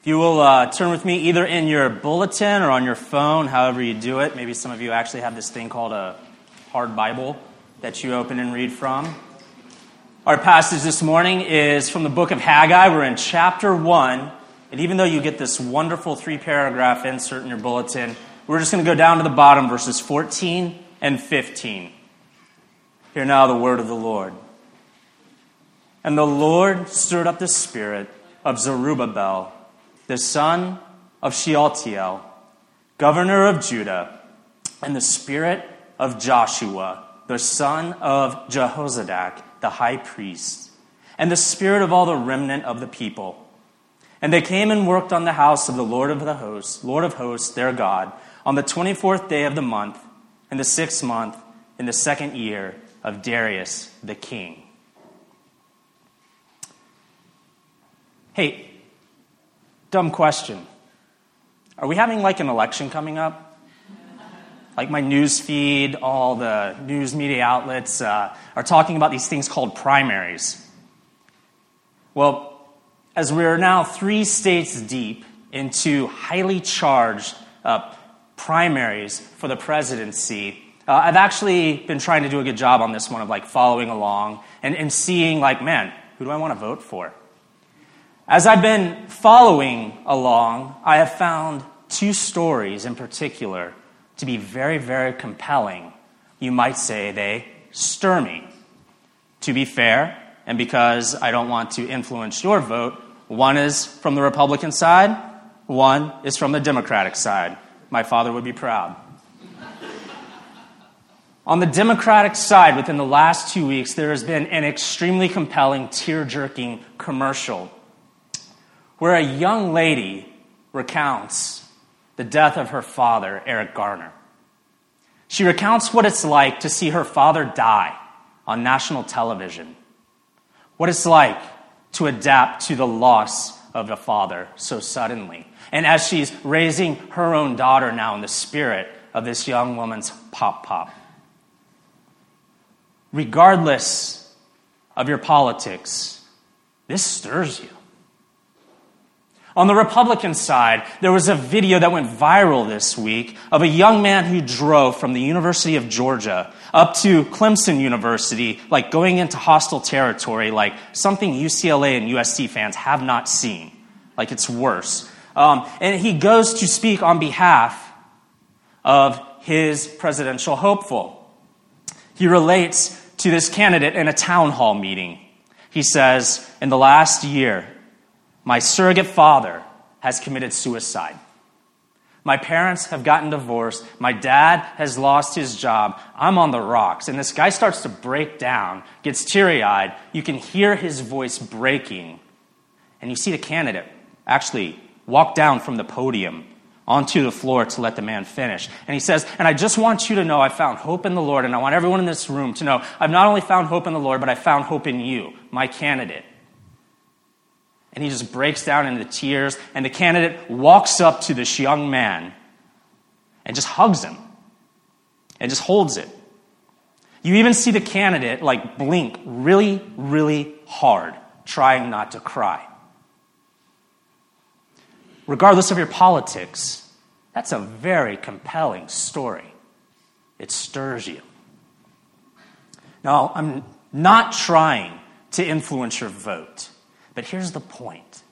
If you will uh, turn with me either in your bulletin or on your phone, however you do it. Maybe some of you actually have this thing called a hard Bible that you open and read from. Our passage this morning is from the book of Haggai. We're in chapter 1. And even though you get this wonderful three paragraph insert in your bulletin, we're just going to go down to the bottom, verses 14 and 15. Hear now the word of the Lord. And the Lord stirred up the spirit of Zerubbabel the son of Shealtiel, governor of Judah, and the spirit of Joshua, the son of Jehozadak, the high priest, and the spirit of all the remnant of the people. And they came and worked on the house of the Lord of the hosts, Lord of hosts, their God, on the 24th day of the month, in the sixth month, in the second year of Darius the king. Hey, Dumb question. Are we having like an election coming up? Like my news feed, all the news media outlets uh, are talking about these things called primaries. Well, as we're now three states deep into highly charged uh, primaries for the presidency, uh, I've actually been trying to do a good job on this one of like following along and, and seeing like, man, who do I want to vote for? As I've been following along, I have found two stories in particular to be very, very compelling. You might say they stir me. To be fair, and because I don't want to influence your vote, one is from the Republican side, one is from the Democratic side. My father would be proud. On the Democratic side, within the last two weeks, there has been an extremely compelling, tear jerking commercial where a young lady recounts the death of her father, Eric Garner. She recounts what it's like to see her father die on national television, what it's like to adapt to the loss of a father so suddenly. And as she's raising her own daughter now in the spirit of this young woman's pop pop. Regardless of your politics, this stirs you. On the Republican side, there was a video that went viral this week of a young man who drove from the University of Georgia up to Clemson University, like going into hostile territory, like something UCLA and USC fans have not seen. Like it's worse. Um, and he goes to speak on behalf of his presidential hopeful. He relates to this candidate in a town hall meeting. He says, In the last year, my surrogate father has committed suicide. My parents have gotten divorced. My dad has lost his job. I'm on the rocks. And this guy starts to break down, gets teary eyed. You can hear his voice breaking. And you see the candidate actually walk down from the podium onto the floor to let the man finish. And he says, And I just want you to know I found hope in the Lord. And I want everyone in this room to know I've not only found hope in the Lord, but I found hope in you, my candidate. And he just breaks down into tears. And the candidate walks up to this young man and just hugs him and just holds it. You even see the candidate like blink really, really hard, trying not to cry. Regardless of your politics, that's a very compelling story. It stirs you. Now, I'm not trying to influence your vote. But here's the point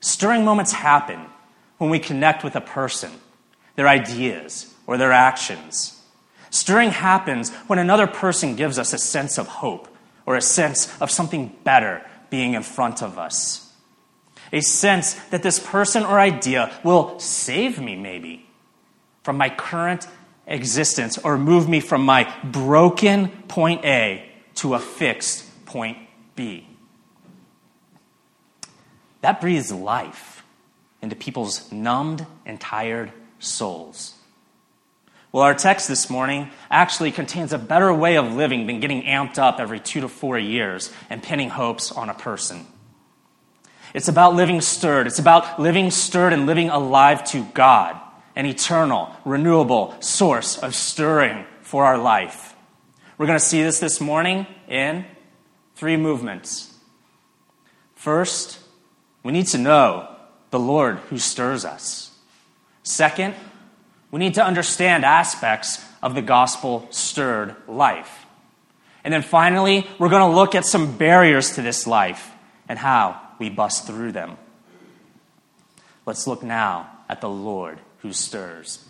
stirring moments happen when we connect with a person, their ideas, or their actions. Stirring happens when another person gives us a sense of hope or a sense of something better being in front of us. A sense that this person or idea will save me, maybe, from my current existence or move me from my broken point A to a fixed point B. That breathes life into people's numbed and tired souls. Well, our text this morning actually contains a better way of living than getting amped up every two to four years and pinning hopes on a person. It's about living stirred. It's about living stirred and living alive to God, an eternal, renewable source of stirring for our life. We're going to see this this morning in three movements. First, we need to know the Lord who stirs us. Second, we need to understand aspects of the gospel stirred life. And then finally, we're going to look at some barriers to this life and how we bust through them. Let's look now at the Lord who stirs.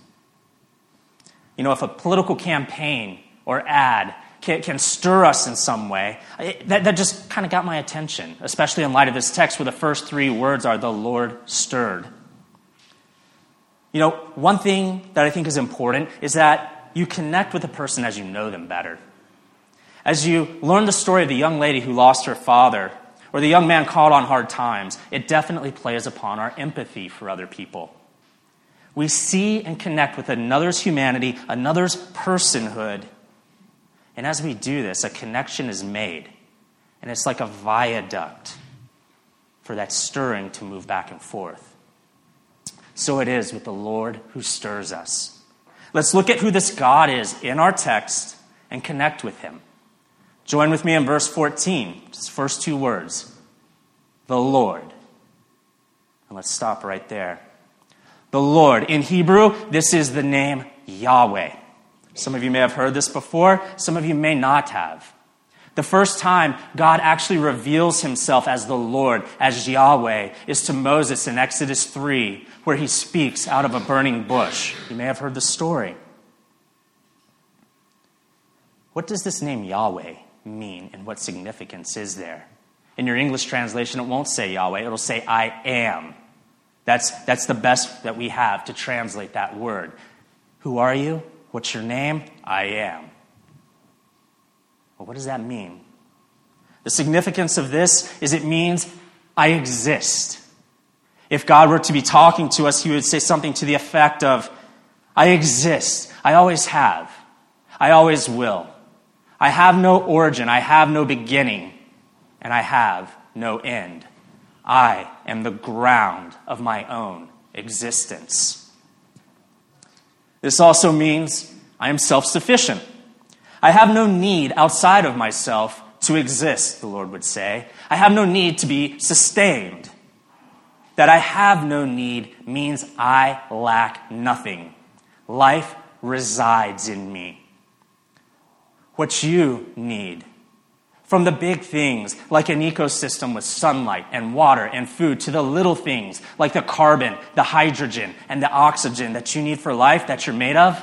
You know, if a political campaign or ad can, can stir us in some way, it, that, that just kind of got my attention, especially in light of this text where the first three words are the Lord stirred. You know, one thing that I think is important is that you connect with a person as you know them better. As you learn the story of the young lady who lost her father, or the young man caught on hard times, it definitely plays upon our empathy for other people. We see and connect with another's humanity, another's personhood. And as we do this, a connection is made. And it's like a viaduct for that stirring to move back and forth. So it is with the Lord who stirs us. Let's look at who this God is in our text and connect with him. Join with me in verse 14, just first two words the Lord. And let's stop right there. The Lord. In Hebrew, this is the name Yahweh. Some of you may have heard this before, some of you may not have. The first time God actually reveals himself as the Lord, as Yahweh, is to Moses in Exodus 3, where he speaks out of a burning bush. You may have heard the story. What does this name Yahweh mean, and what significance is there? In your English translation, it won't say Yahweh, it'll say I am. That's, that's the best that we have to translate that word. Who are you? What's your name? I am. Well, what does that mean? The significance of this is it means I exist. If God were to be talking to us, he would say something to the effect of, I exist. I always have. I always will. I have no origin. I have no beginning. And I have no end. I am the ground of my own existence. This also means I am self sufficient. I have no need outside of myself to exist, the Lord would say. I have no need to be sustained. That I have no need means I lack nothing. Life resides in me. What you need from the big things, like an ecosystem with sunlight and water and food, to the little things, like the carbon, the hydrogen, and the oxygen that you need for life that you're made of,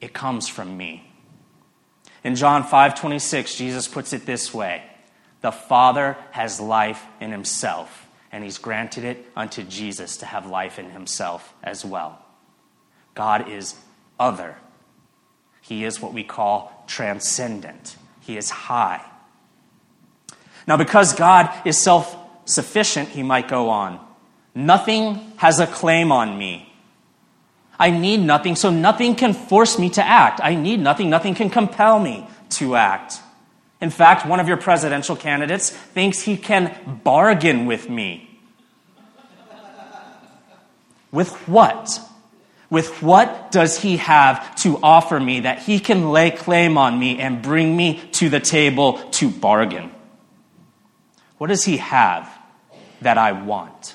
it comes from me. In John 5 26, Jesus puts it this way The Father has life in himself, and he's granted it unto Jesus to have life in himself as well. God is other. He is what we call transcendent. He is high. Now, because God is self sufficient, he might go on. Nothing has a claim on me. I need nothing, so nothing can force me to act. I need nothing, nothing can compel me to act. In fact, one of your presidential candidates thinks he can bargain with me. With what? With what does he have to offer me that he can lay claim on me and bring me to the table to bargain? What does he have that I want?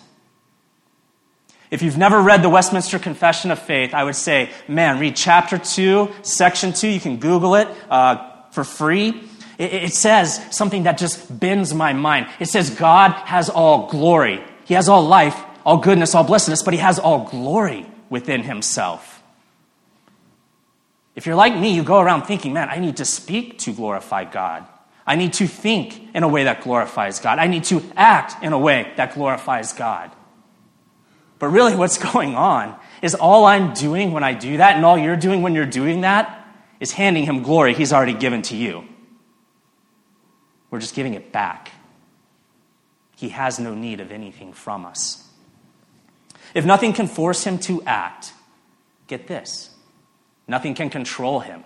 If you've never read the Westminster Confession of Faith, I would say, man, read chapter 2, section 2. You can Google it uh, for free. It, it says something that just bends my mind. It says, God has all glory. He has all life, all goodness, all blessedness, but he has all glory within himself. If you're like me, you go around thinking, man, I need to speak to glorify God. I need to think in a way that glorifies God. I need to act in a way that glorifies God. But really, what's going on is all I'm doing when I do that, and all you're doing when you're doing that, is handing him glory he's already given to you. We're just giving it back. He has no need of anything from us. If nothing can force him to act, get this nothing can control him.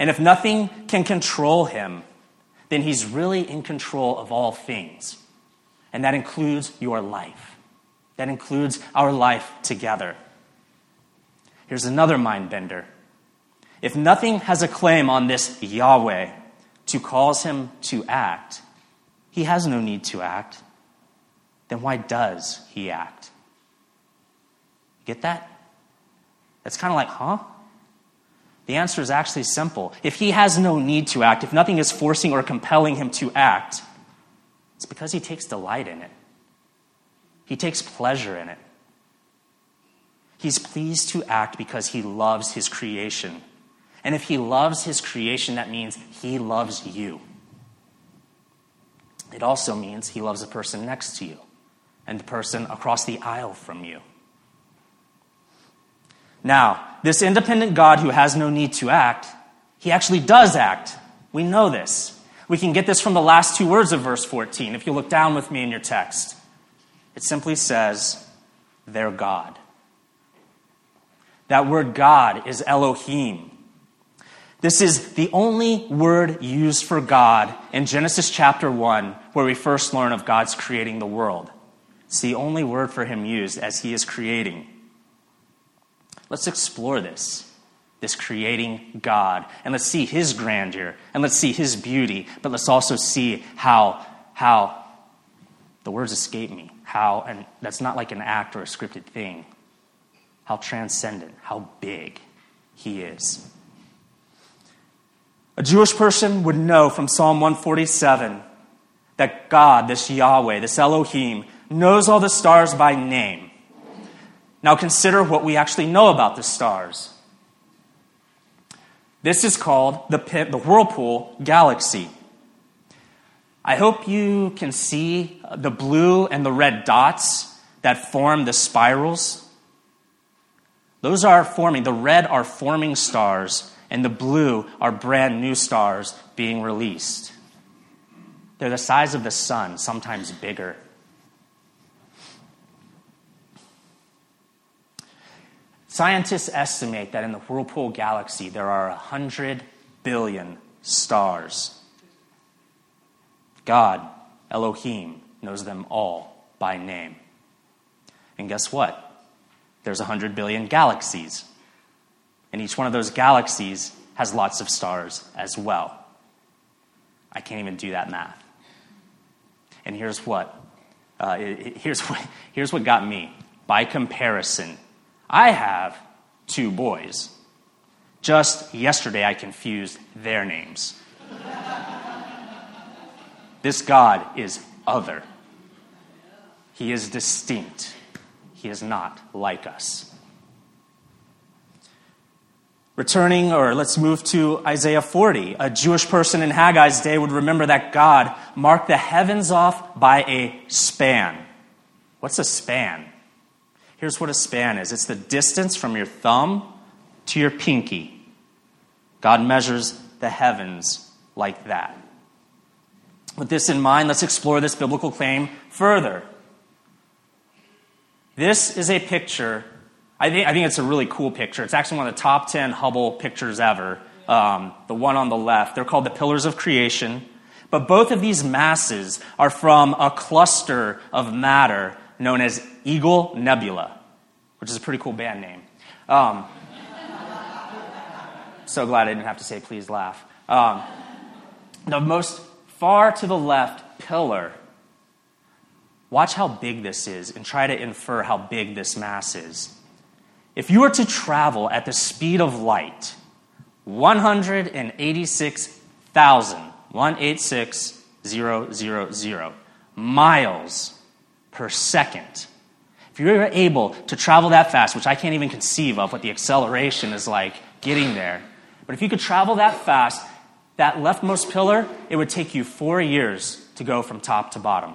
And if nothing can control him, then he's really in control of all things. And that includes your life. That includes our life together. Here's another mind bender. If nothing has a claim on this Yahweh to cause him to act, he has no need to act. then why does he act? Get that? That's kind of like, huh? The answer is actually simple. If he has no need to act, if nothing is forcing or compelling him to act, it's because he takes delight in it. He takes pleasure in it. He's pleased to act because he loves his creation. And if he loves his creation, that means he loves you. It also means he loves the person next to you and the person across the aisle from you. Now, this independent God who has no need to act, he actually does act. We know this. We can get this from the last two words of verse 14 if you look down with me in your text. It simply says, their God. That word God is Elohim. This is the only word used for God in Genesis chapter 1, where we first learn of God's creating the world. It's the only word for him used as he is creating. Let's explore this, this creating God, and let's see his grandeur, and let's see his beauty, but let's also see how, how, the words escape me, how, and that's not like an act or a scripted thing, how transcendent, how big he is. A Jewish person would know from Psalm 147 that God, this Yahweh, this Elohim, knows all the stars by name. Now consider what we actually know about the stars. This is called the, the Whirlpool Galaxy. I hope you can see the blue and the red dots that form the spirals. Those are forming, the red are forming stars, and the blue are brand new stars being released. They're the size of the sun, sometimes bigger. Scientists estimate that in the Whirlpool galaxy there are 100 billion stars. God, Elohim, knows them all by name. And guess what? There's 100 billion galaxies. And each one of those galaxies has lots of stars as well. I can't even do that math. And here's what, uh, here's what, here's what got me. By comparison, I have two boys. Just yesterday, I confused their names. this God is other, He is distinct, He is not like us. Returning, or let's move to Isaiah 40. A Jewish person in Haggai's day would remember that God marked the heavens off by a span. What's a span? Here's what a span is it's the distance from your thumb to your pinky. God measures the heavens like that. With this in mind, let's explore this biblical claim further. This is a picture. I think, I think it's a really cool picture. It's actually one of the top 10 Hubble pictures ever. Um, the one on the left. They're called the Pillars of Creation. But both of these masses are from a cluster of matter known as Eagle Nebula, which is a pretty cool band name. Um, so glad I didn't have to say please laugh. Um, the most far to the left pillar, watch how big this is and try to infer how big this mass is. If you were to travel at the speed of light, 186,000, 186,000 miles per second. If you're able to travel that fast, which I can't even conceive of what the acceleration is like getting there, but if you could travel that fast, that leftmost pillar, it would take you four years to go from top to bottom.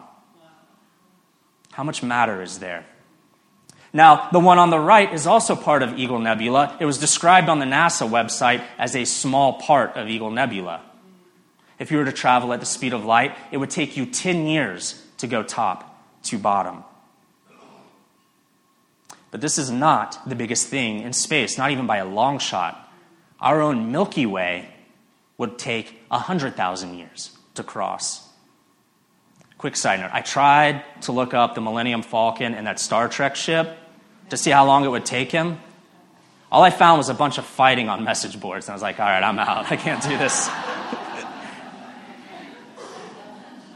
How much matter is there? Now, the one on the right is also part of Eagle Nebula. It was described on the NASA website as a small part of Eagle Nebula. If you were to travel at the speed of light, it would take you 10 years to go top to bottom. But this is not the biggest thing in space, not even by a long shot. Our own Milky Way would take 100,000 years to cross. Quick side note I tried to look up the Millennium Falcon and that Star Trek ship to see how long it would take him. All I found was a bunch of fighting on message boards, and I was like, all right, I'm out. I can't do this.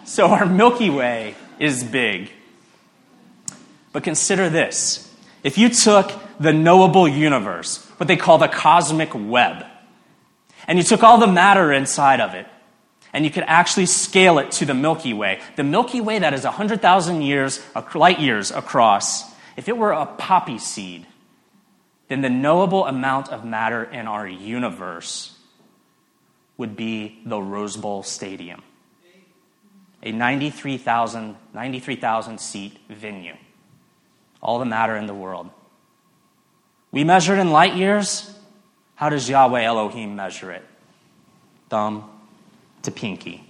so, our Milky Way is big. But consider this if you took the knowable universe, what they call the cosmic web, and you took all the matter inside of it, and you could actually scale it to the Milky Way, the Milky Way that is 100,000 years, light years across, if it were a poppy seed, then the knowable amount of matter in our universe would be the Rose Bowl Stadium, a 93,000 93, seat venue. All the matter in the world. We measure it in light years. How does Yahweh Elohim measure it? Thumb to pinky.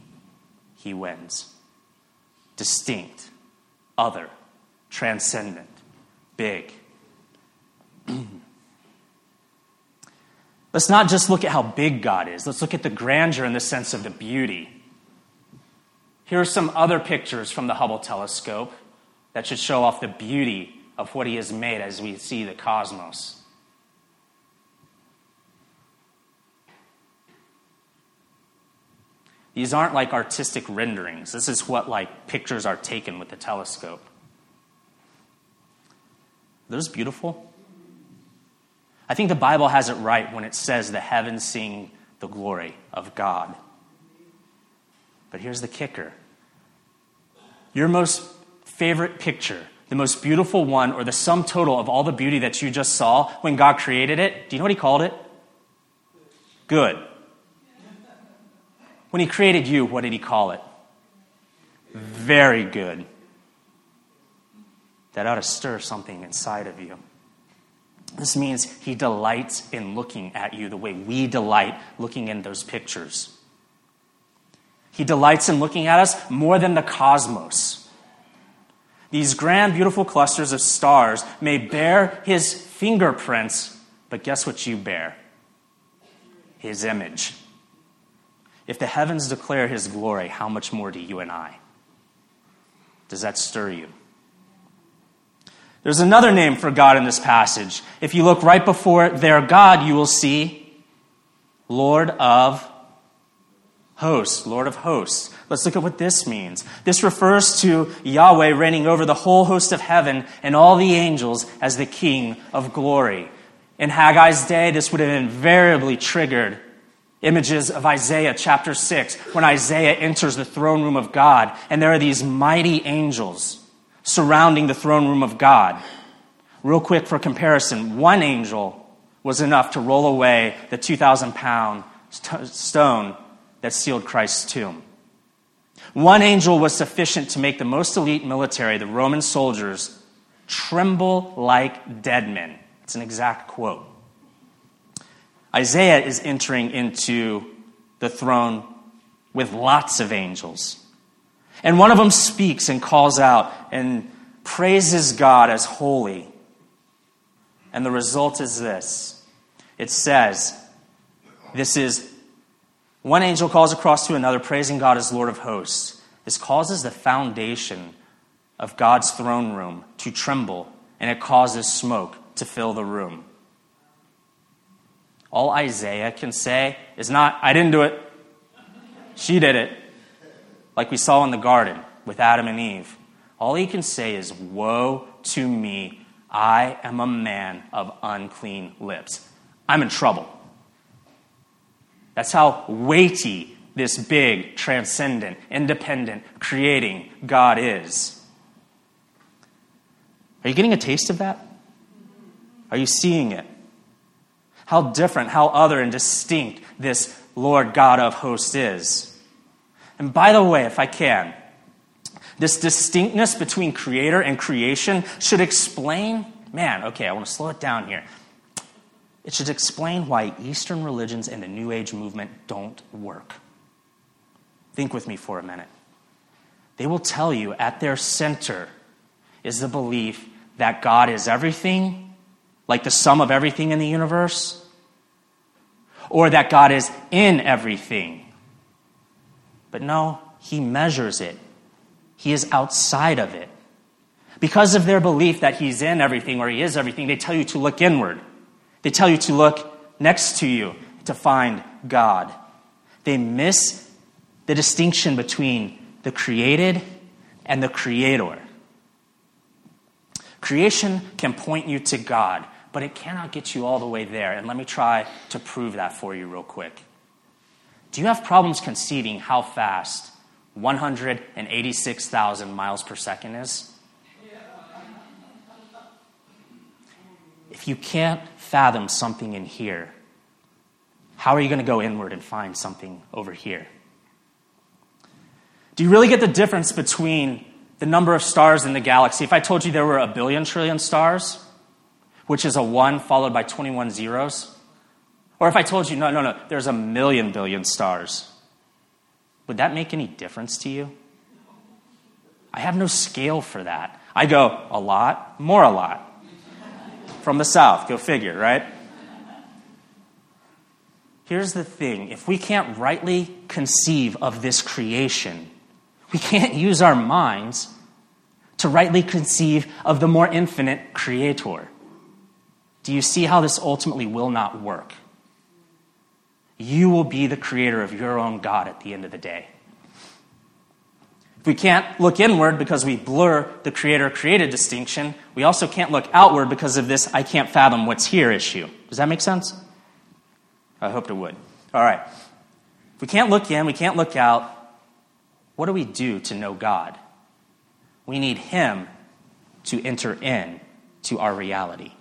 He wins. Distinct, other, transcendent, big. Let's not just look at how big God is. Let's look at the grandeur in the sense of the beauty. Here are some other pictures from the Hubble telescope that should show off the beauty of what He has made as we see the cosmos. These aren't like artistic renderings. This is what like pictures are taken with the telescope. Those beautiful. I think the Bible has it right when it says the heavens sing the glory of God. But here's the kicker your most favorite picture, the most beautiful one, or the sum total of all the beauty that you just saw when God created it, do you know what He called it? Good. When He created you, what did He call it? Very good. That ought to stir something inside of you. This means he delights in looking at you the way we delight looking in those pictures. He delights in looking at us more than the cosmos. These grand, beautiful clusters of stars may bear his fingerprints, but guess what you bear? His image. If the heavens declare his glory, how much more do you and I? Does that stir you? There's another name for God in this passage. If you look right before their God, you will see Lord of hosts, Lord of hosts. Let's look at what this means. This refers to Yahweh reigning over the whole host of heaven and all the angels as the King of glory. In Haggai's day, this would have invariably triggered images of Isaiah chapter 6, when Isaiah enters the throne room of God, and there are these mighty angels surrounding the throne room of God. Real quick for comparison, one angel was enough to roll away the 2,000 pound stone that sealed Christ's tomb. One angel was sufficient to make the most elite military, the Roman soldiers, tremble like dead men. It's an exact quote. Isaiah is entering into the throne with lots of angels. And one of them speaks and calls out and praises God as holy. And the result is this it says, This is one angel calls across to another, praising God as Lord of hosts. This causes the foundation of God's throne room to tremble, and it causes smoke to fill the room. All Isaiah can say is not, I didn't do it. She did it like we saw in the garden with Adam and Eve. All he can say is, Woe to me, I am a man of unclean lips. I'm in trouble. That's how weighty this big, transcendent, independent, creating God is. Are you getting a taste of that? Are you seeing it? How different, how other and distinct this Lord God of hosts is. And by the way, if I can, this distinctness between creator and creation should explain, man, okay, I want to slow it down here. It should explain why Eastern religions and the New Age movement don't work. Think with me for a minute. They will tell you at their center is the belief that God is everything, like the sum of everything in the universe, or that God is in everything, but no, he measures it. He is outside of it. Because of their belief that he's in everything or he is everything, they tell you to look inward. They tell you to look next to you to find God. They miss the distinction between the created and the creator. Creation can point you to God, but it cannot get you all the way there. And let me try to prove that for you real quick. Do you have problems conceiving how fast 186,000 miles per second is? If you can't fathom something in here, how are you going to go inward and find something over here? Do you really get the difference between the number of stars in the galaxy? If I told you there were a billion trillion stars, which is a 1 followed by 21 zeros, or if I told you, no, no, no, there's a million billion stars, would that make any difference to you? I have no scale for that. I go a lot, more a lot. From the south, go figure, right? Here's the thing if we can't rightly conceive of this creation, we can't use our minds to rightly conceive of the more infinite creator. Do you see how this ultimately will not work? You will be the creator of your own God at the end of the day. If we can't look inward because we blur the creator created distinction, we also can't look outward because of this I can't fathom what's here issue. Does that make sense? I hoped it would. All right. If we can't look in, we can't look out, what do we do to know God? We need Him to enter in to our reality.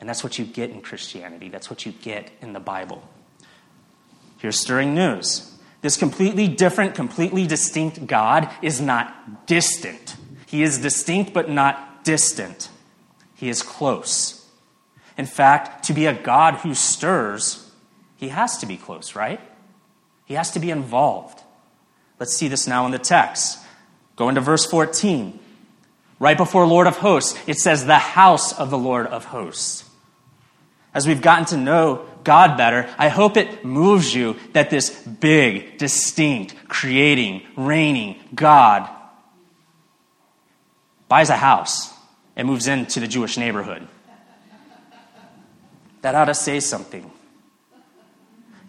And that's what you get in Christianity. That's what you get in the Bible. Here's stirring news. This completely different, completely distinct God is not distant. He is distinct but not distant. He is close. In fact, to be a God who stirs, he has to be close, right? He has to be involved. Let's see this now in the text. Go into verse 14. Right before Lord of hosts, it says, the house of the Lord of hosts. As we've gotten to know God better, I hope it moves you that this big, distinct, creating, reigning God buys a house and moves into the Jewish neighborhood. That ought to say something.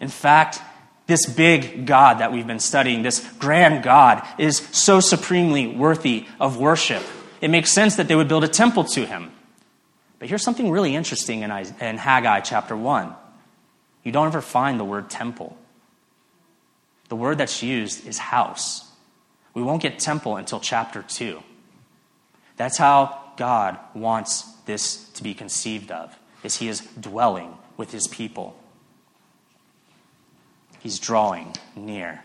In fact, this big God that we've been studying, this grand God, is so supremely worthy of worship. It makes sense that they would build a temple to him. But here's something really interesting in, Haggai chapter 1. You don't ever find the word temple. The word that's used is house. We won't get temple until chapter 2. That's how God wants this to be conceived of, is he is dwelling with his people. He's drawing near.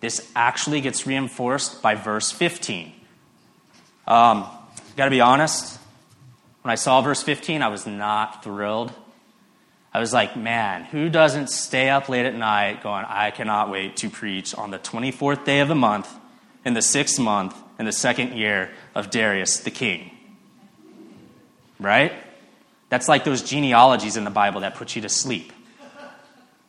This actually gets reinforced by verse 15. Um, Got to be honest, when I saw verse 15, I was not thrilled. I was like, man, who doesn't stay up late at night going, I cannot wait to preach on the 24th day of the month, in the sixth month, in the second year of Darius the king? Right? That's like those genealogies in the Bible that put you to sleep.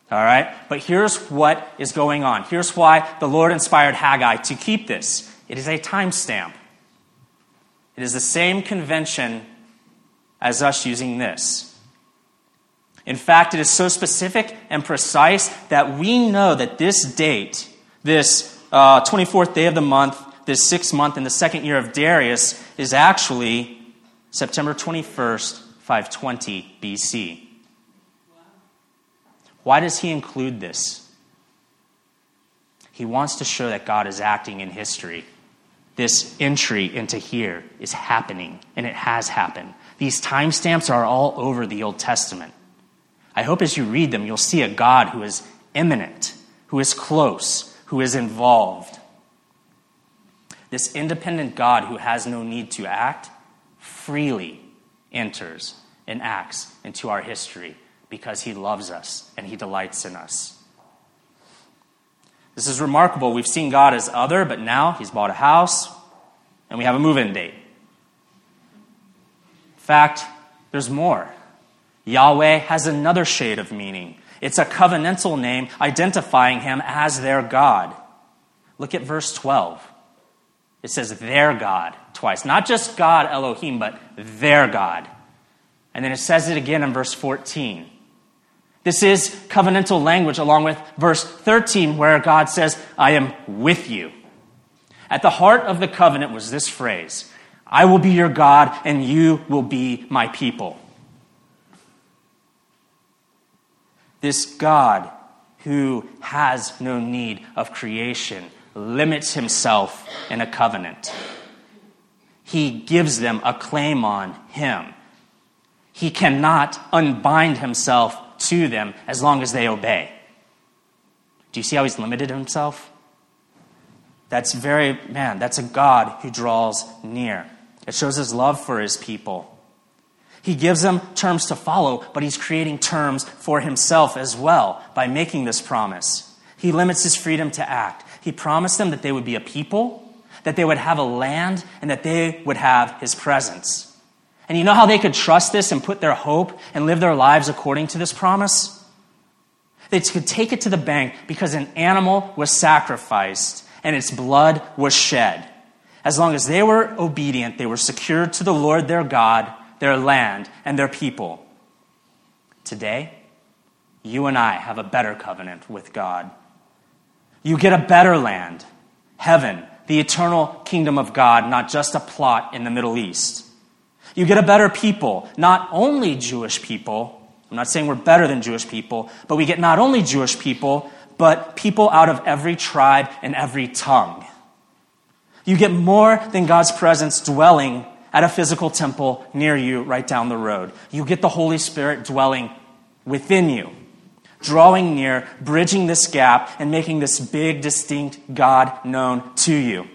All right? But here's what is going on. Here's why the Lord inspired Haggai to keep this it is a timestamp. It is the same convention as us using this. In fact, it is so specific and precise that we know that this date, this uh, 24th day of the month, this sixth month in the second year of Darius, is actually September 21st, 520 BC. Why does he include this? He wants to show that God is acting in history. This entry into here is happening, and it has happened. These timestamps are all over the Old Testament. I hope as you read them, you'll see a God who is imminent, who is close, who is involved. This independent God who has no need to act freely enters and acts into our history because he loves us and he delights in us. This is remarkable. We've seen God as other, but now he's bought a house and we have a move in date. In fact, there's more. Yahweh has another shade of meaning. It's a covenantal name identifying him as their God. Look at verse 12. It says their God twice. Not just God Elohim, but their God. And then it says it again in verse 14. This is covenantal language along with verse 13, where God says, I am with you. At the heart of the covenant was this phrase I will be your God, and you will be my people. This God who has no need of creation limits himself in a covenant. He gives them a claim on him. He cannot unbind himself to them as long as they obey. Do you see how he's limited himself? That's very, man, that's a God who draws near. It shows his love for his people. He gives them terms to follow, but he's creating terms for himself as well by making this promise. He limits his freedom to act. He promised them that they would be a people, that they would have a land, and that they would have his presence. And you know how they could trust this and put their hope and live their lives according to this promise? They could take it to the bank because an animal was sacrificed and its blood was shed. As long as they were obedient, they were secured to the Lord their God, their land, and their people. Today, you and I have a better covenant with God. You get a better land, heaven, the eternal kingdom of God, not just a plot in the Middle East. You get a better people, not only Jewish people. I'm not saying we're better than Jewish people, but we get not only Jewish people, but people out of every tribe and every tongue. You get more than God's presence dwelling at a physical temple near you right down the road. You get the Holy Spirit dwelling within you, drawing near, bridging this gap, and making this big, distinct God known to you.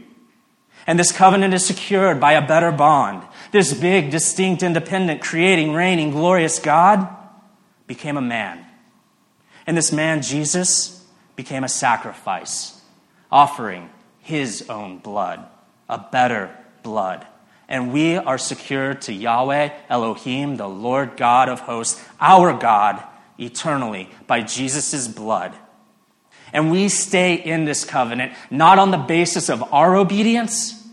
And this covenant is secured by a better bond. This big, distinct, independent, creating, reigning, glorious God became a man. And this man, Jesus, became a sacrifice, offering his own blood, a better blood. And we are secured to Yahweh, Elohim, the Lord God of hosts, our God, eternally by Jesus' blood. And we stay in this covenant not on the basis of our obedience,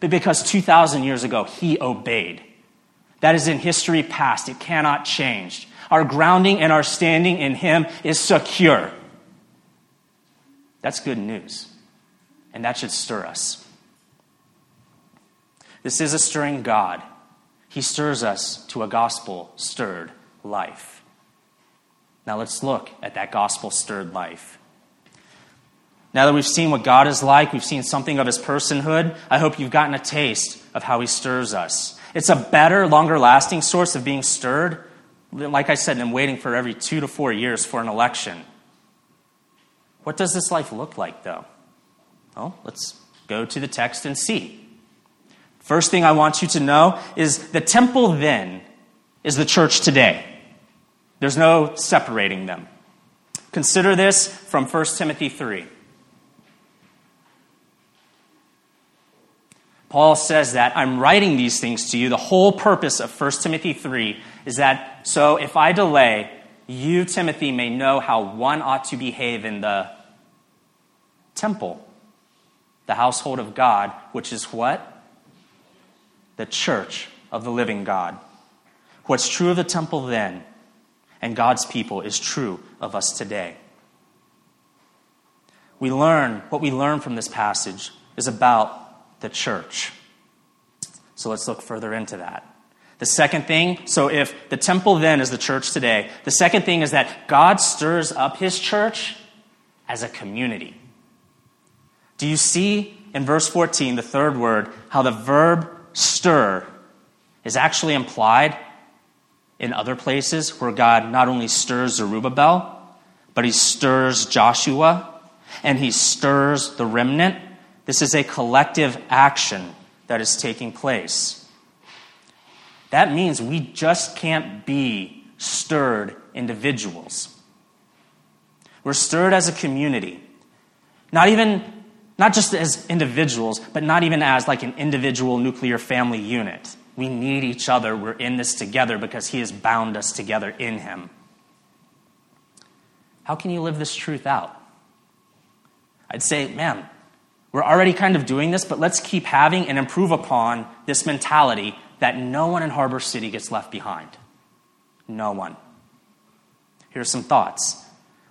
but because 2,000 years ago he obeyed. That is in history past. It cannot change. Our grounding and our standing in him is secure. That's good news. And that should stir us. This is a stirring God. He stirs us to a gospel stirred life. Now let's look at that gospel stirred life. Now that we've seen what God is like, we've seen something of his personhood, I hope you've gotten a taste of how he stirs us. It's a better, longer lasting source of being stirred, like I said, than waiting for every two to four years for an election. What does this life look like, though? Well, let's go to the text and see. First thing I want you to know is the temple then is the church today. There's no separating them. Consider this from 1 Timothy 3. Paul says that I'm writing these things to you. The whole purpose of 1 Timothy 3 is that so if I delay, you, Timothy, may know how one ought to behave in the temple, the household of God, which is what? The church of the living God. What's true of the temple then and God's people is true of us today. We learn, what we learn from this passage is about the church. So let's look further into that. The second thing, so if the temple then is the church today, the second thing is that God stirs up his church as a community. Do you see in verse 14, the third word, how the verb stir is actually implied in other places where God not only stirs Zerubbabel, but he stirs Joshua and he stirs the remnant? This is a collective action that is taking place. That means we just can't be stirred individuals. We're stirred as a community. Not even not just as individuals, but not even as like an individual nuclear family unit. We need each other. We're in this together because He has bound us together in Him. How can you live this truth out? I'd say, man, we're already kind of doing this, but let's keep having and improve upon this mentality that no one in Harbor City gets left behind. No one. Here's some thoughts.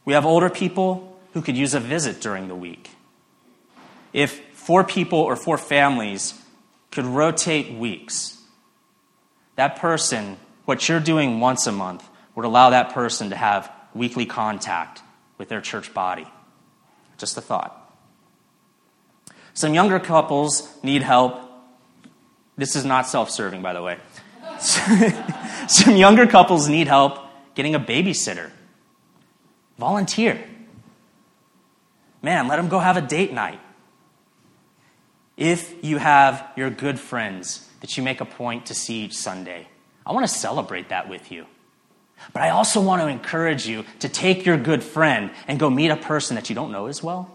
We have older people who could use a visit during the week if four people or four families could rotate weeks, that person, what you're doing once a month, would allow that person to have weekly contact with their church body. Just a thought. Some younger couples need help. This is not self serving, by the way. Some younger couples need help getting a babysitter. Volunteer. Man, let them go have a date night. If you have your good friends that you make a point to see each Sunday, I want to celebrate that with you. But I also want to encourage you to take your good friend and go meet a person that you don't know as well,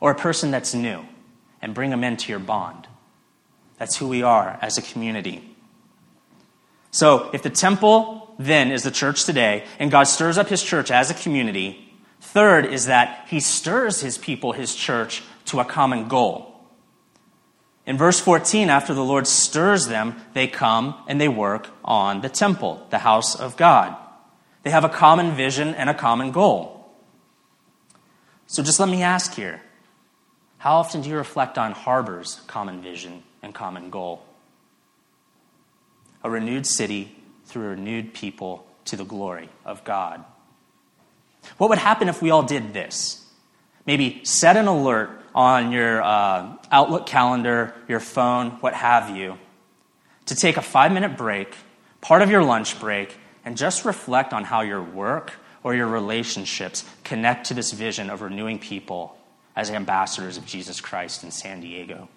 or a person that's new, and bring them into your bond. That's who we are as a community. So, if the temple then is the church today, and God stirs up his church as a community, third is that he stirs his people, his church, to a common goal. In verse 14, after the Lord stirs them, they come and they work on the temple, the house of God. They have a common vision and a common goal. So just let me ask here how often do you reflect on Harbor's common vision and common goal? A renewed city through a renewed people to the glory of God. What would happen if we all did this? Maybe set an alert on your uh, Outlook calendar, your phone, what have you, to take a five minute break, part of your lunch break, and just reflect on how your work or your relationships connect to this vision of renewing people as ambassadors of Jesus Christ in San Diego.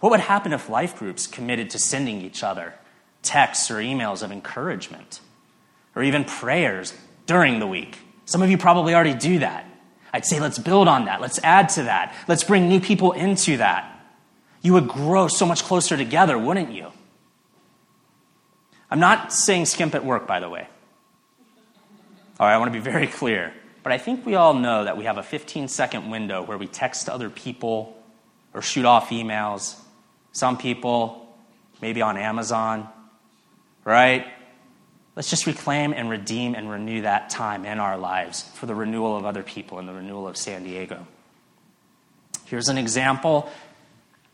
What would happen if life groups committed to sending each other texts or emails of encouragement or even prayers during the week? Some of you probably already do that. I'd say let's build on that. Let's add to that. Let's bring new people into that. You would grow so much closer together, wouldn't you? I'm not saying skimp at work, by the way. All right, I want to be very clear. But I think we all know that we have a 15 second window where we text other people or shoot off emails. Some people, maybe on Amazon, right? Let's just reclaim and redeem and renew that time in our lives for the renewal of other people and the renewal of San Diego. Here's an example.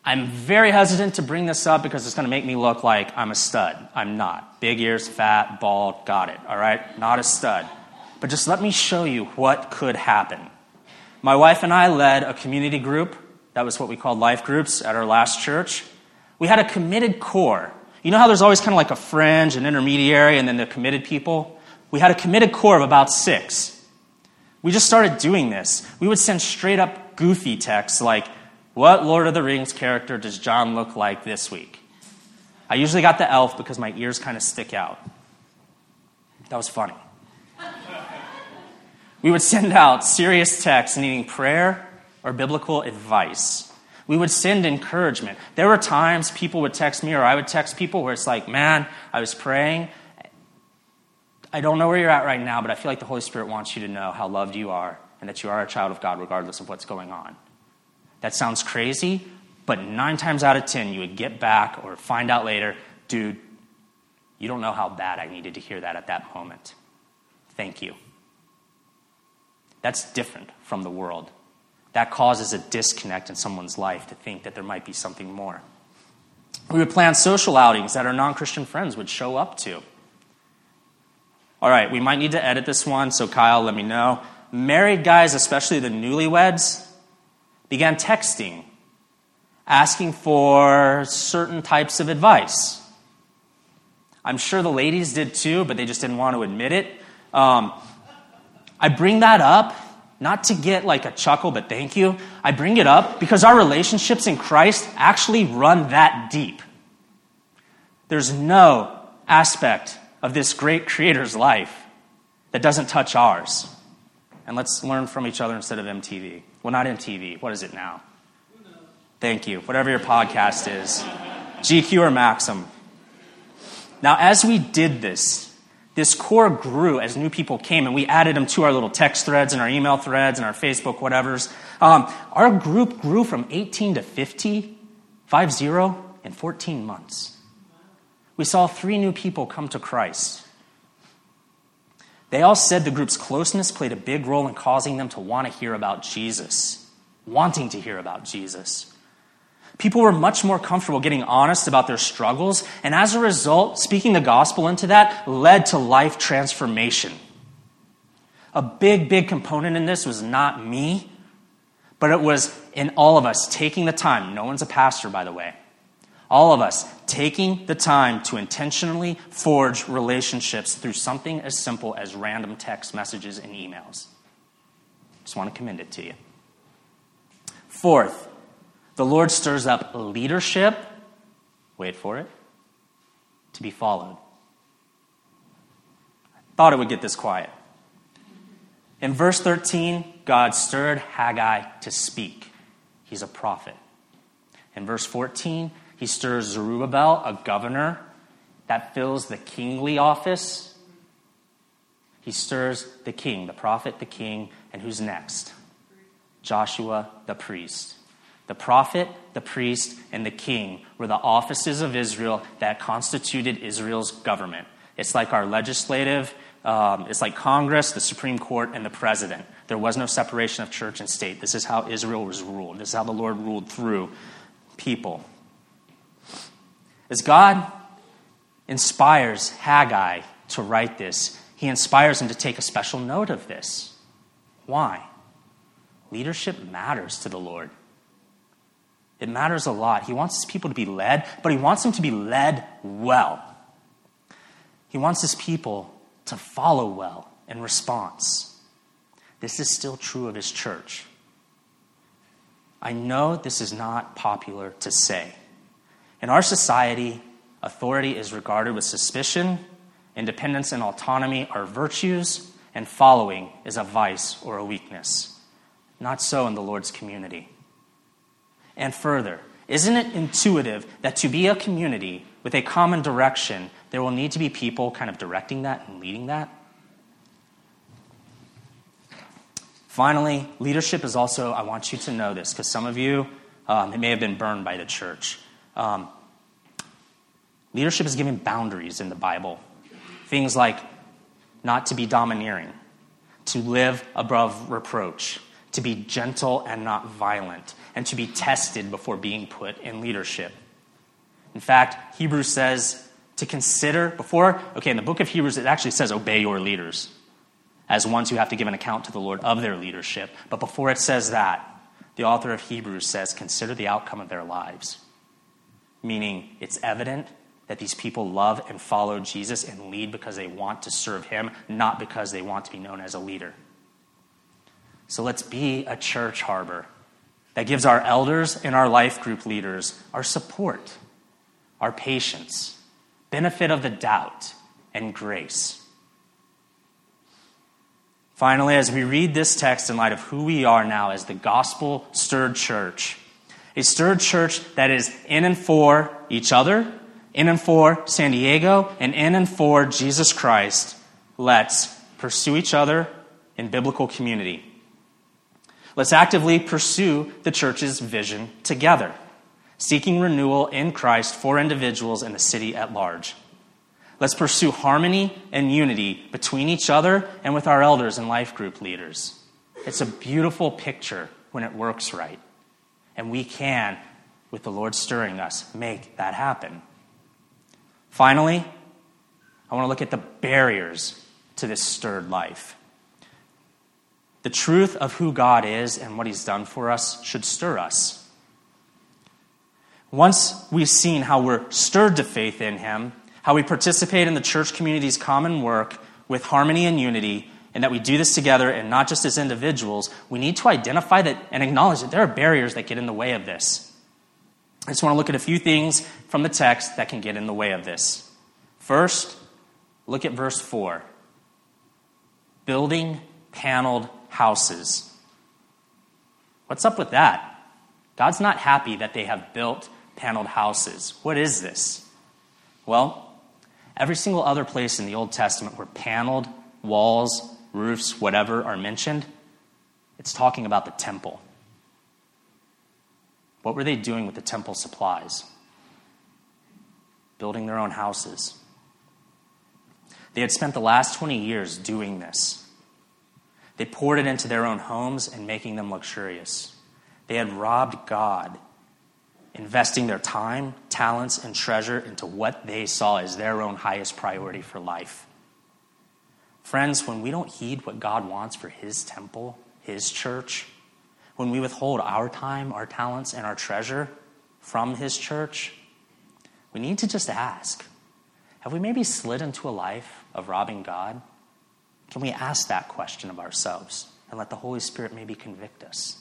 I'm very hesitant to bring this up because it's going to make me look like I'm a stud. I'm not. Big ears, fat, bald, got it, all right? Not a stud. But just let me show you what could happen. My wife and I led a community group. That was what we called life groups at our last church. We had a committed core you know how there's always kind of like a fringe, an intermediary, and then the committed people? We had a committed core of about six. We just started doing this. We would send straight up goofy texts like, What Lord of the Rings character does John look like this week? I usually got the elf because my ears kind of stick out. That was funny. we would send out serious texts needing prayer or biblical advice. We would send encouragement. There were times people would text me or I would text people where it's like, man, I was praying. I don't know where you're at right now, but I feel like the Holy Spirit wants you to know how loved you are and that you are a child of God regardless of what's going on. That sounds crazy, but nine times out of ten, you would get back or find out later, dude, you don't know how bad I needed to hear that at that moment. Thank you. That's different from the world that causes a disconnect in someone's life to think that there might be something more. We would plan social outings that our non Christian friends would show up to. All right, we might need to edit this one, so Kyle, let me know. Married guys, especially the newlyweds, began texting, asking for certain types of advice. I'm sure the ladies did too, but they just didn't want to admit it. Um, I bring that up not to get like a chuckle, but thank you. I bring it up because our relationships in Christ actually run that deep. There's no aspect of this great Creator's life that doesn't touch ours. And let's learn from each other instead of MTV. Well, not MTV. What is it now? Thank you. Whatever your podcast is GQ or Maxim. Now, as we did this, this core grew as new people came, and we added them to our little text threads and our email threads and our Facebook whatevers. Um, our group grew from 18 to 50, 5 0, in 14 months. We saw three new people come to Christ. They all said the group's closeness played a big role in causing them to want to hear about Jesus, wanting to hear about Jesus. People were much more comfortable getting honest about their struggles, and as a result, speaking the gospel into that led to life transformation. A big, big component in this was not me, but it was in all of us taking the time. No one's a pastor, by the way. All of us taking the time to intentionally forge relationships through something as simple as random text messages and emails. Just want to commend it to you. Fourth, the Lord stirs up leadership, wait for it, to be followed. Thought it would get this quiet. In verse 13, God stirred Haggai to speak. He's a prophet. In verse 14, he stirs Zerubbabel, a governor that fills the kingly office. He stirs the king, the prophet, the king, and who's next? Joshua, the priest. The prophet, the priest, and the king were the offices of Israel that constituted Israel's government. It's like our legislative, um, it's like Congress, the Supreme Court, and the president. There was no separation of church and state. This is how Israel was ruled. This is how the Lord ruled through people. As God inspires Haggai to write this, he inspires him to take a special note of this. Why? Leadership matters to the Lord. It matters a lot. He wants his people to be led, but he wants them to be led well. He wants his people to follow well in response. This is still true of his church. I know this is not popular to say. In our society, authority is regarded with suspicion, independence and autonomy are virtues, and following is a vice or a weakness. Not so in the Lord's community. And further, isn't it intuitive that to be a community with a common direction, there will need to be people kind of directing that and leading that? Finally, leadership is also, I want you to know this, because some of you, um, it may have been burned by the church. Um, leadership is given boundaries in the Bible. Things like not to be domineering, to live above reproach, to be gentle and not violent, and to be tested before being put in leadership. In fact, Hebrews says to consider before, okay, in the book of Hebrews, it actually says obey your leaders as ones who have to give an account to the Lord of their leadership. But before it says that, the author of Hebrews says consider the outcome of their lives. Meaning, it's evident that these people love and follow Jesus and lead because they want to serve him, not because they want to be known as a leader. So let's be a church harbor that gives our elders and our life group leaders our support, our patience, benefit of the doubt, and grace. Finally, as we read this text in light of who we are now as the gospel stirred church, a stirred church that is in and for each other, in and for San Diego, and in and for Jesus Christ, let's pursue each other in biblical community. Let's actively pursue the church's vision together, seeking renewal in Christ for individuals and the city at large. Let's pursue harmony and unity between each other and with our elders and life group leaders. It's a beautiful picture when it works right. And we can, with the Lord stirring us, make that happen. Finally, I want to look at the barriers to this stirred life. The truth of who God is and what He's done for us should stir us. Once we've seen how we're stirred to faith in Him, how we participate in the church community's common work with harmony and unity, and that we do this together and not just as individuals, we need to identify that and acknowledge that there are barriers that get in the way of this. I just want to look at a few things from the text that can get in the way of this. First, look at verse 4 building paneled houses. What's up with that? God's not happy that they have built paneled houses. What is this? Well, every single other place in the Old Testament where paneled walls, roofs, whatever are mentioned, it's talking about the temple. What were they doing with the temple supplies? Building their own houses. They had spent the last 20 years doing this. They poured it into their own homes and making them luxurious. They had robbed God investing their time, talents, and treasure into what they saw as their own highest priority for life. Friends, when we don't heed what God wants for His temple, His church, when we withhold our time, our talents, and our treasure from His church, we need to just ask have we maybe slid into a life of robbing God? Can we ask that question of ourselves and let the Holy Spirit maybe convict us?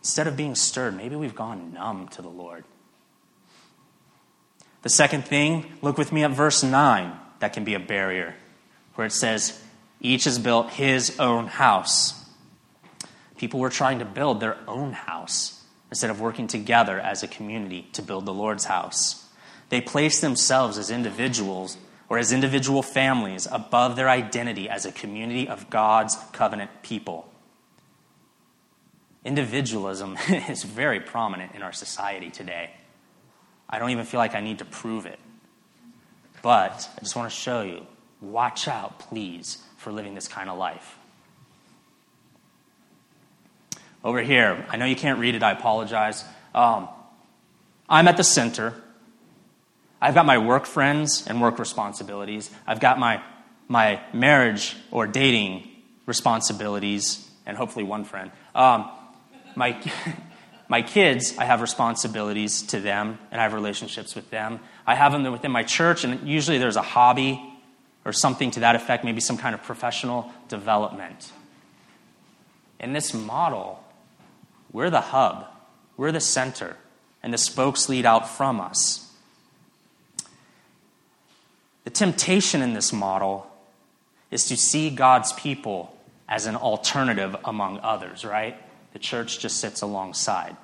Instead of being stirred, maybe we've gone numb to the Lord. The second thing, look with me at verse 9, that can be a barrier, where it says, Each has built his own house. People were trying to build their own house instead of working together as a community to build the Lord's house. They placed themselves as individuals or as individual families above their identity as a community of God's covenant people. Individualism is very prominent in our society today. I don't even feel like I need to prove it. But I just want to show you watch out, please, for living this kind of life. Over here, I know you can't read it, I apologize. Um, I'm at the center I've got my work friends and work responsibilities. I've got my, my marriage or dating responsibilities, and hopefully one friend. Um, my, my kids, I have responsibilities to them, and I have relationships with them. I have them within my church, and usually there's a hobby or something to that effect, maybe some kind of professional development. In this model, we're the hub, we're the center, and the spokes lead out from us. The temptation in this model is to see God's people as an alternative among others, right? The church just sits alongside.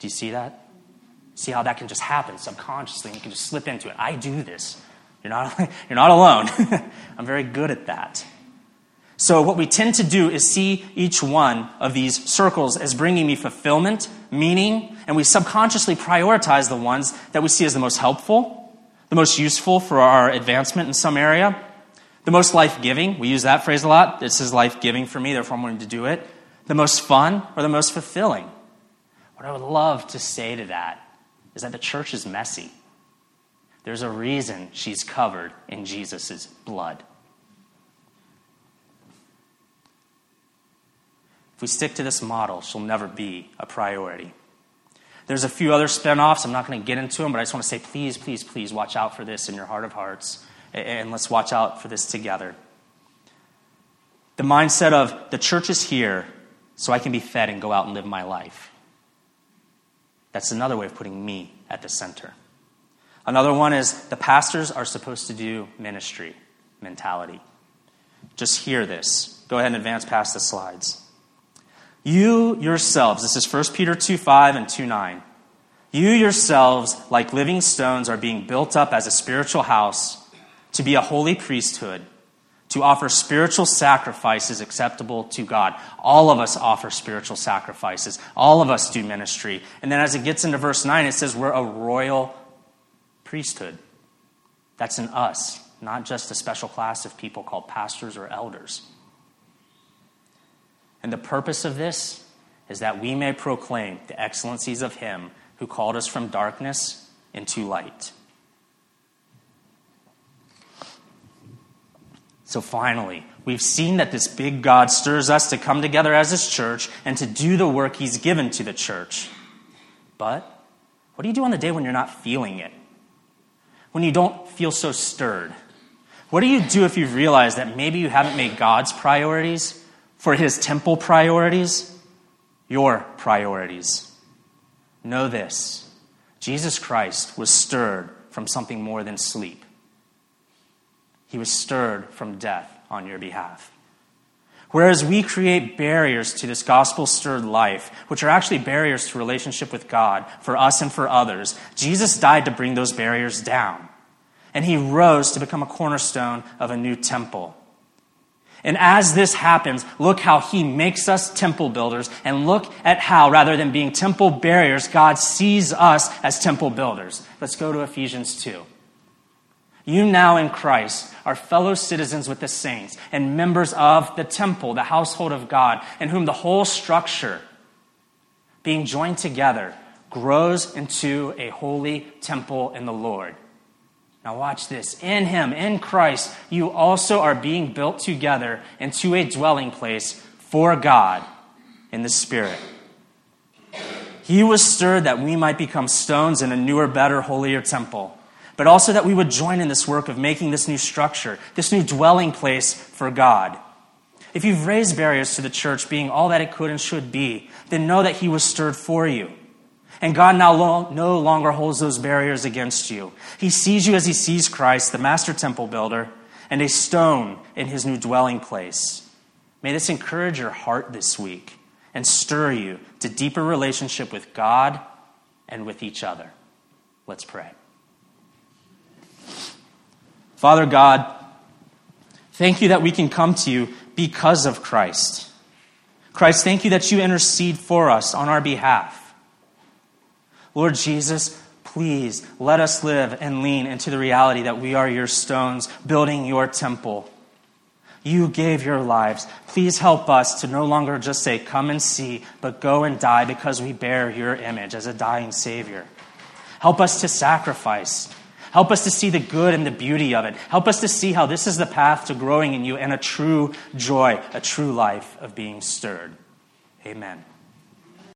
Do you see that? See how that can just happen subconsciously you can just slip into it. I do this. You're not, you're not alone. I'm very good at that. So, what we tend to do is see each one of these circles as bringing me fulfillment, meaning, and we subconsciously prioritize the ones that we see as the most helpful, the most useful for our advancement in some area, the most life giving. We use that phrase a lot. This is life giving for me, therefore I'm willing to do it. The most fun or the most fulfilling. What I would love to say to that is that the church is messy. There's a reason she's covered in Jesus' blood. If we stick to this model, she'll never be a priority. There's a few other spin-offs. I'm not going to get into them, but I just want to say, please, please, please watch out for this in your heart of hearts. And let's watch out for this together. The mindset of the church is here so I can be fed and go out and live my life. That's another way of putting me at the center. Another one is the pastors are supposed to do ministry mentality. Just hear this. Go ahead and advance past the slides. You yourselves, this is 1 Peter 2 5 and 2 9. You yourselves, like living stones, are being built up as a spiritual house to be a holy priesthood, to offer spiritual sacrifices acceptable to God. All of us offer spiritual sacrifices. All of us do ministry. And then as it gets into verse 9, it says we're a royal priesthood. That's in us, not just a special class of people called pastors or elders. And the purpose of this is that we may proclaim the excellencies of Him who called us from darkness into light. So finally, we've seen that this big God stirs us to come together as His church and to do the work He's given to the church. But what do you do on the day when you're not feeling it? When you don't feel so stirred? What do you do if you realize that maybe you haven't made God's priorities for his temple priorities, your priorities. Know this Jesus Christ was stirred from something more than sleep, he was stirred from death on your behalf. Whereas we create barriers to this gospel stirred life, which are actually barriers to relationship with God for us and for others, Jesus died to bring those barriers down. And he rose to become a cornerstone of a new temple. And as this happens, look how he makes us temple builders, and look at how, rather than being temple barriers, God sees us as temple builders. Let's go to Ephesians 2. You now in Christ are fellow citizens with the saints and members of the temple, the household of God, in whom the whole structure being joined together, grows into a holy temple in the Lord. Now, watch this. In Him, in Christ, you also are being built together into a dwelling place for God in the Spirit. He was stirred that we might become stones in a newer, better, holier temple, but also that we would join in this work of making this new structure, this new dwelling place for God. If you've raised barriers to the church being all that it could and should be, then know that He was stirred for you. And God now no longer holds those barriers against you. He sees you as He sees Christ, the master temple builder, and a stone in His new dwelling place. May this encourage your heart this week and stir you to deeper relationship with God and with each other. Let's pray. Father God, thank you that we can come to you because of Christ. Christ, thank you that you intercede for us on our behalf. Lord Jesus, please let us live and lean into the reality that we are your stones building your temple. You gave your lives. Please help us to no longer just say, Come and see, but go and die because we bear your image as a dying Savior. Help us to sacrifice. Help us to see the good and the beauty of it. Help us to see how this is the path to growing in you and a true joy, a true life of being stirred. Amen.